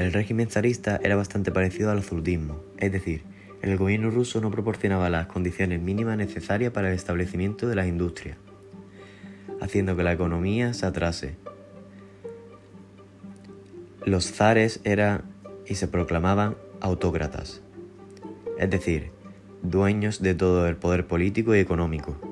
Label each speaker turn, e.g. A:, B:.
A: El régimen zarista era bastante parecido al absolutismo, es decir, el gobierno ruso no proporcionaba las condiciones mínimas necesarias para el establecimiento de las industrias, haciendo que la economía se atrase. Los zares eran y se proclamaban autócratas, es decir, dueños de todo el poder político y económico.